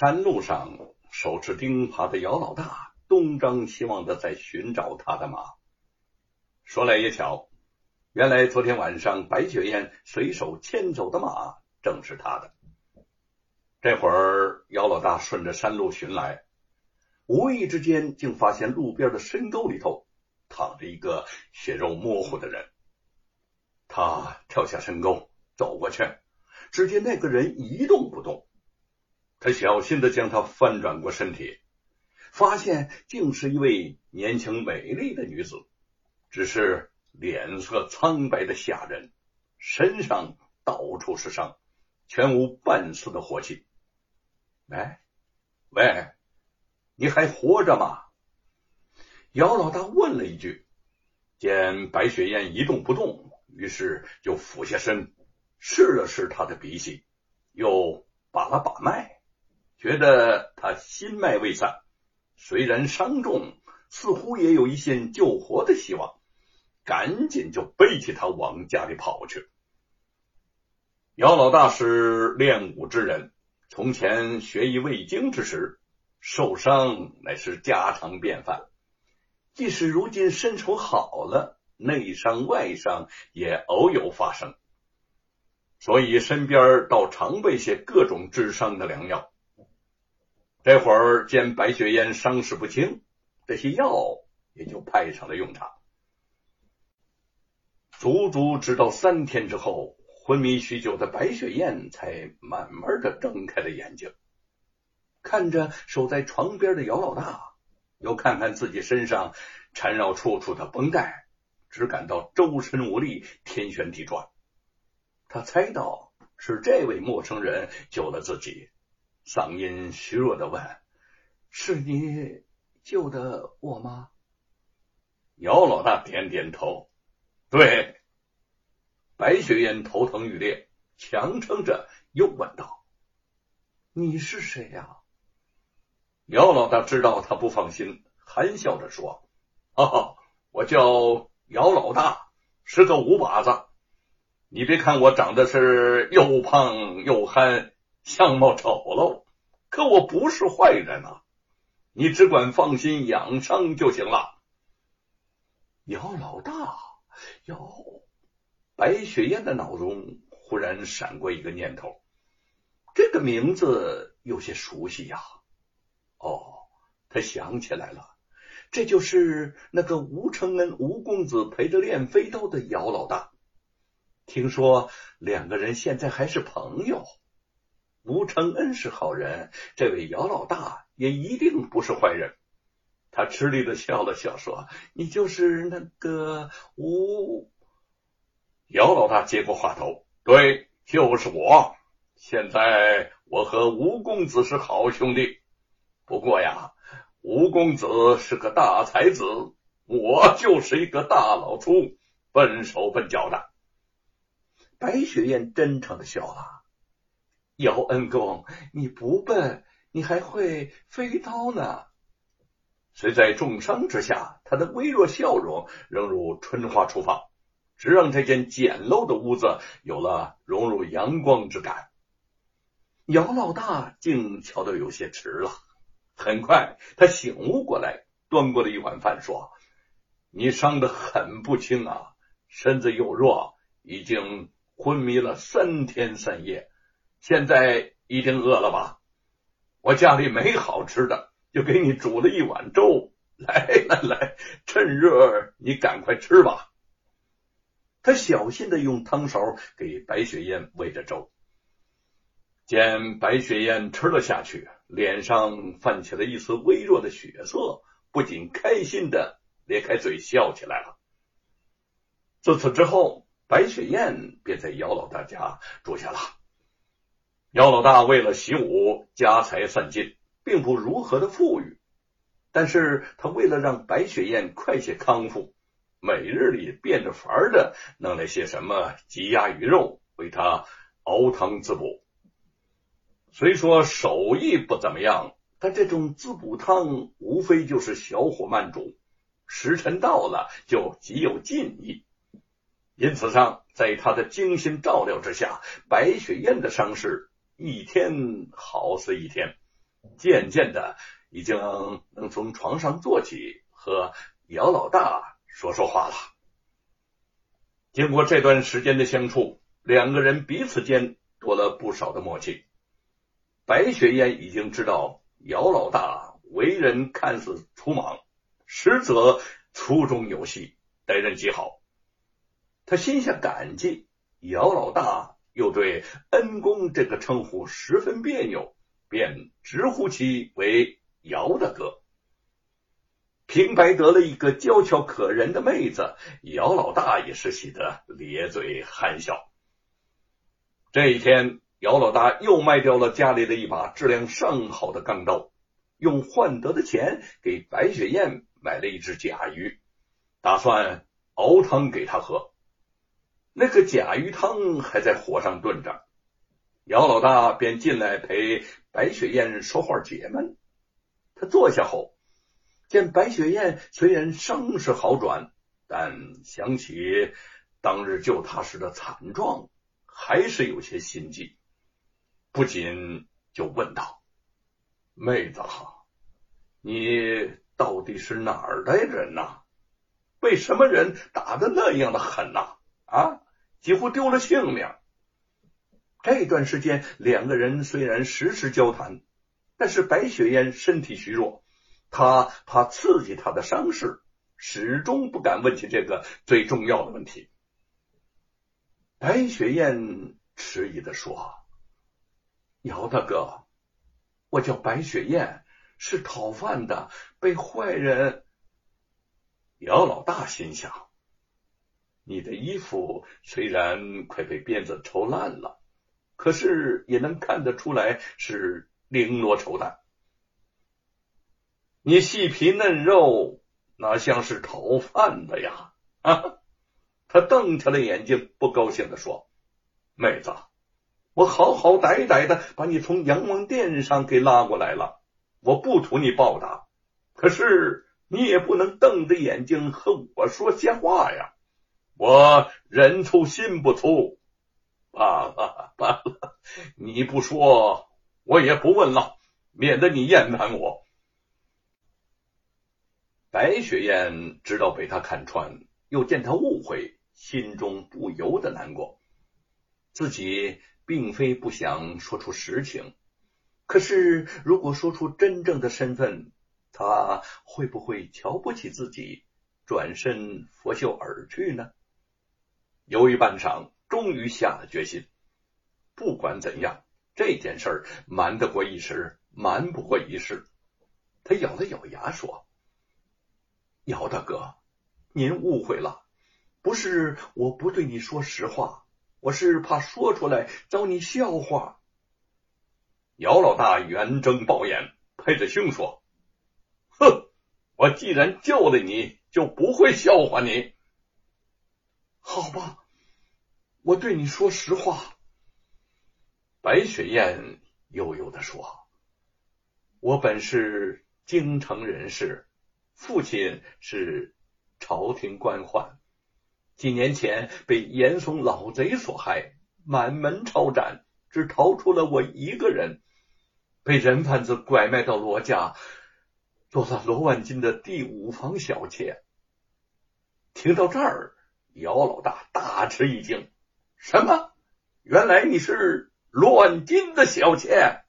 山路上，手持钉耙的姚老大东张西望的在寻找他的马。说来也巧，原来昨天晚上白雪燕随手牵走的马正是他的。这会儿，姚老大顺着山路寻来，无意之间竟发现路边的深沟里头躺着一个血肉模糊的人。他跳下深沟，走过去，只见那个人一动不动。他小心的将他翻转过身体，发现竟是一位年轻美丽的女子，只是脸色苍白的吓人，身上到处是伤，全无半丝的活气。哎，喂，你还活着吗？姚老大问了一句。见白雪燕一动不动，于是就俯下身试了试她的鼻息，又把了把脉。觉得他心脉未散，虽然伤重，似乎也有一线救活的希望，赶紧就背起他往家里跑去。姚老大是练武之人，从前学艺未精之时，受伤乃是家常便饭。即使如今身手好了，内伤外伤也偶有发生，所以身边倒常备些各种治伤的良药。这会儿见白雪燕伤势不轻，这些药也就派上了用场。足足直到三天之后，昏迷许久的白雪燕才慢慢的睁开了眼睛，看着守在床边的姚老大，又看看自己身上缠绕处处的绷带，只感到周身无力，天旋地转。他猜到是这位陌生人救了自己。嗓音虚弱的问：“是你救的我吗？”姚老大点点头：“对。”白雪燕头疼欲裂，强撑着又问道：“你是谁呀？”姚老大知道他不放心，含笑着说：“哈哈，我叫姚老大，是个五把子。你别看我长得是又胖又憨。”相貌丑陋，可我不是坏人呐！你只管放心养伤就行了。姚老大，姚，白雪燕的脑中忽然闪过一个念头，这个名字有些熟悉呀。哦，他想起来了，这就是那个吴承恩吴公子陪着练飞刀的姚老大。听说两个人现在还是朋友。吴承恩是好人，这位姚老大也一定不是坏人。他吃力的笑了笑，说：“你就是那个吴。”姚老大接过话头：“对，就是我。现在我和吴公子是好兄弟。不过呀，吴公子是个大才子，我就是一个大老粗，笨手笨脚的。”白雪燕真诚的笑了。姚恩公，你不笨，你还会飞刀呢。虽在重伤之下，他的微弱笑容仍如春花初放，只让这间简陋的屋子有了融入阳光之感。姚老大竟瞧得有些迟了，很快他醒悟过来，端过了一碗饭，说：“你伤得很不轻啊，身子又弱，已经昏迷了三天三夜。”现在一定饿了吧？我家里没好吃的，就给你煮了一碗粥。来来来，趁热你赶快吃吧。他小心的用汤勺给白雪燕喂着粥。见白雪燕吃了下去，脸上泛起了一丝微弱的血色，不仅开心的咧开嘴笑起来了。自此之后，白雪燕便在姚老大家住下了。姚老大为了习武，家财散尽，并不如何的富裕。但是他为了让白雪燕快些康复，每日里变着法儿的弄来些什么鸡鸭鱼肉，为他熬汤滋补。虽说手艺不怎么样，但这种滋补汤无非就是小火慢煮，时辰到了就极有劲意。因此上，在他的精心照料之下，白雪燕的伤势。一天好似一天，渐渐的已经能从床上坐起，和姚老大说说话了。经过这段时间的相处，两个人彼此间多了不少的默契。白雪燕已经知道姚老大为人看似粗莽，实则粗中有细，待人极好。他心下感激，姚老大又对恩公这个称呼十分别扭，便直呼其为姚大哥。平白得了一个娇俏可人的妹子，姚老大也是喜得咧嘴憨笑。这一天，姚老大又卖掉了家里的一把质量上好的钢刀，用换得的钱给白雪燕买了一只甲鱼，打算熬汤给她喝。那个甲鱼汤还在火上炖着，姚老大便进来陪白雪燕说话解闷。他坐下后。见白雪燕虽然伤势好转，但想起当日救她时的惨状，还是有些心悸。不禁就问道：“妹子，你到底是哪儿的人呐？被什么人打的那样的狠呐？啊几乎丢了性命。”这段时间，两个人虽然时时交谈，但是白雪燕身体虚弱。他怕刺激他的伤势，始终不敢问起这个最重要的问题。白雪燕迟疑的说：“姚大哥，我叫白雪燕，是讨饭的，被坏人。”姚老大心想：“你的衣服虽然快被鞭子抽烂了，可是也能看得出来是绫罗绸缎。”你细皮嫩肉，哪像是讨饭的呀？啊！他瞪起了眼睛，不高兴的说：“妹子，我好好歹歹的把你从阳王殿上给拉过来了，我不图你报答，可是你也不能瞪着眼睛和我说瞎话呀！我人粗心不粗，罢了罢了，你不说，我也不问了，免得你厌烦我。”白雪燕知道被他看穿，又见他误会，心中不由得难过。自己并非不想说出实情，可是如果说出真正的身份，他会不会瞧不起自己，转身拂袖而去呢？犹豫半晌，终于下了决心。不管怎样，这件事瞒得过一时，瞒不过一世。他咬了咬牙说。姚大哥，您误会了，不是我不对你说实话，我是怕说出来招你笑话。姚老大圆睁暴眼，拍着胸说：“哼，我既然救了你，就不会笑话你。好吧，我对你说实话。”白雪燕悠悠的说：“我本是京城人士。”父亲是朝廷官宦，几年前被严嵩老贼所害，满门抄斩，只逃出了我一个人，被人贩子拐卖到罗家，做了罗万金的第五房小妾。听到这儿，姚老大大吃一惊：“什么？原来你是乱金的小妾？”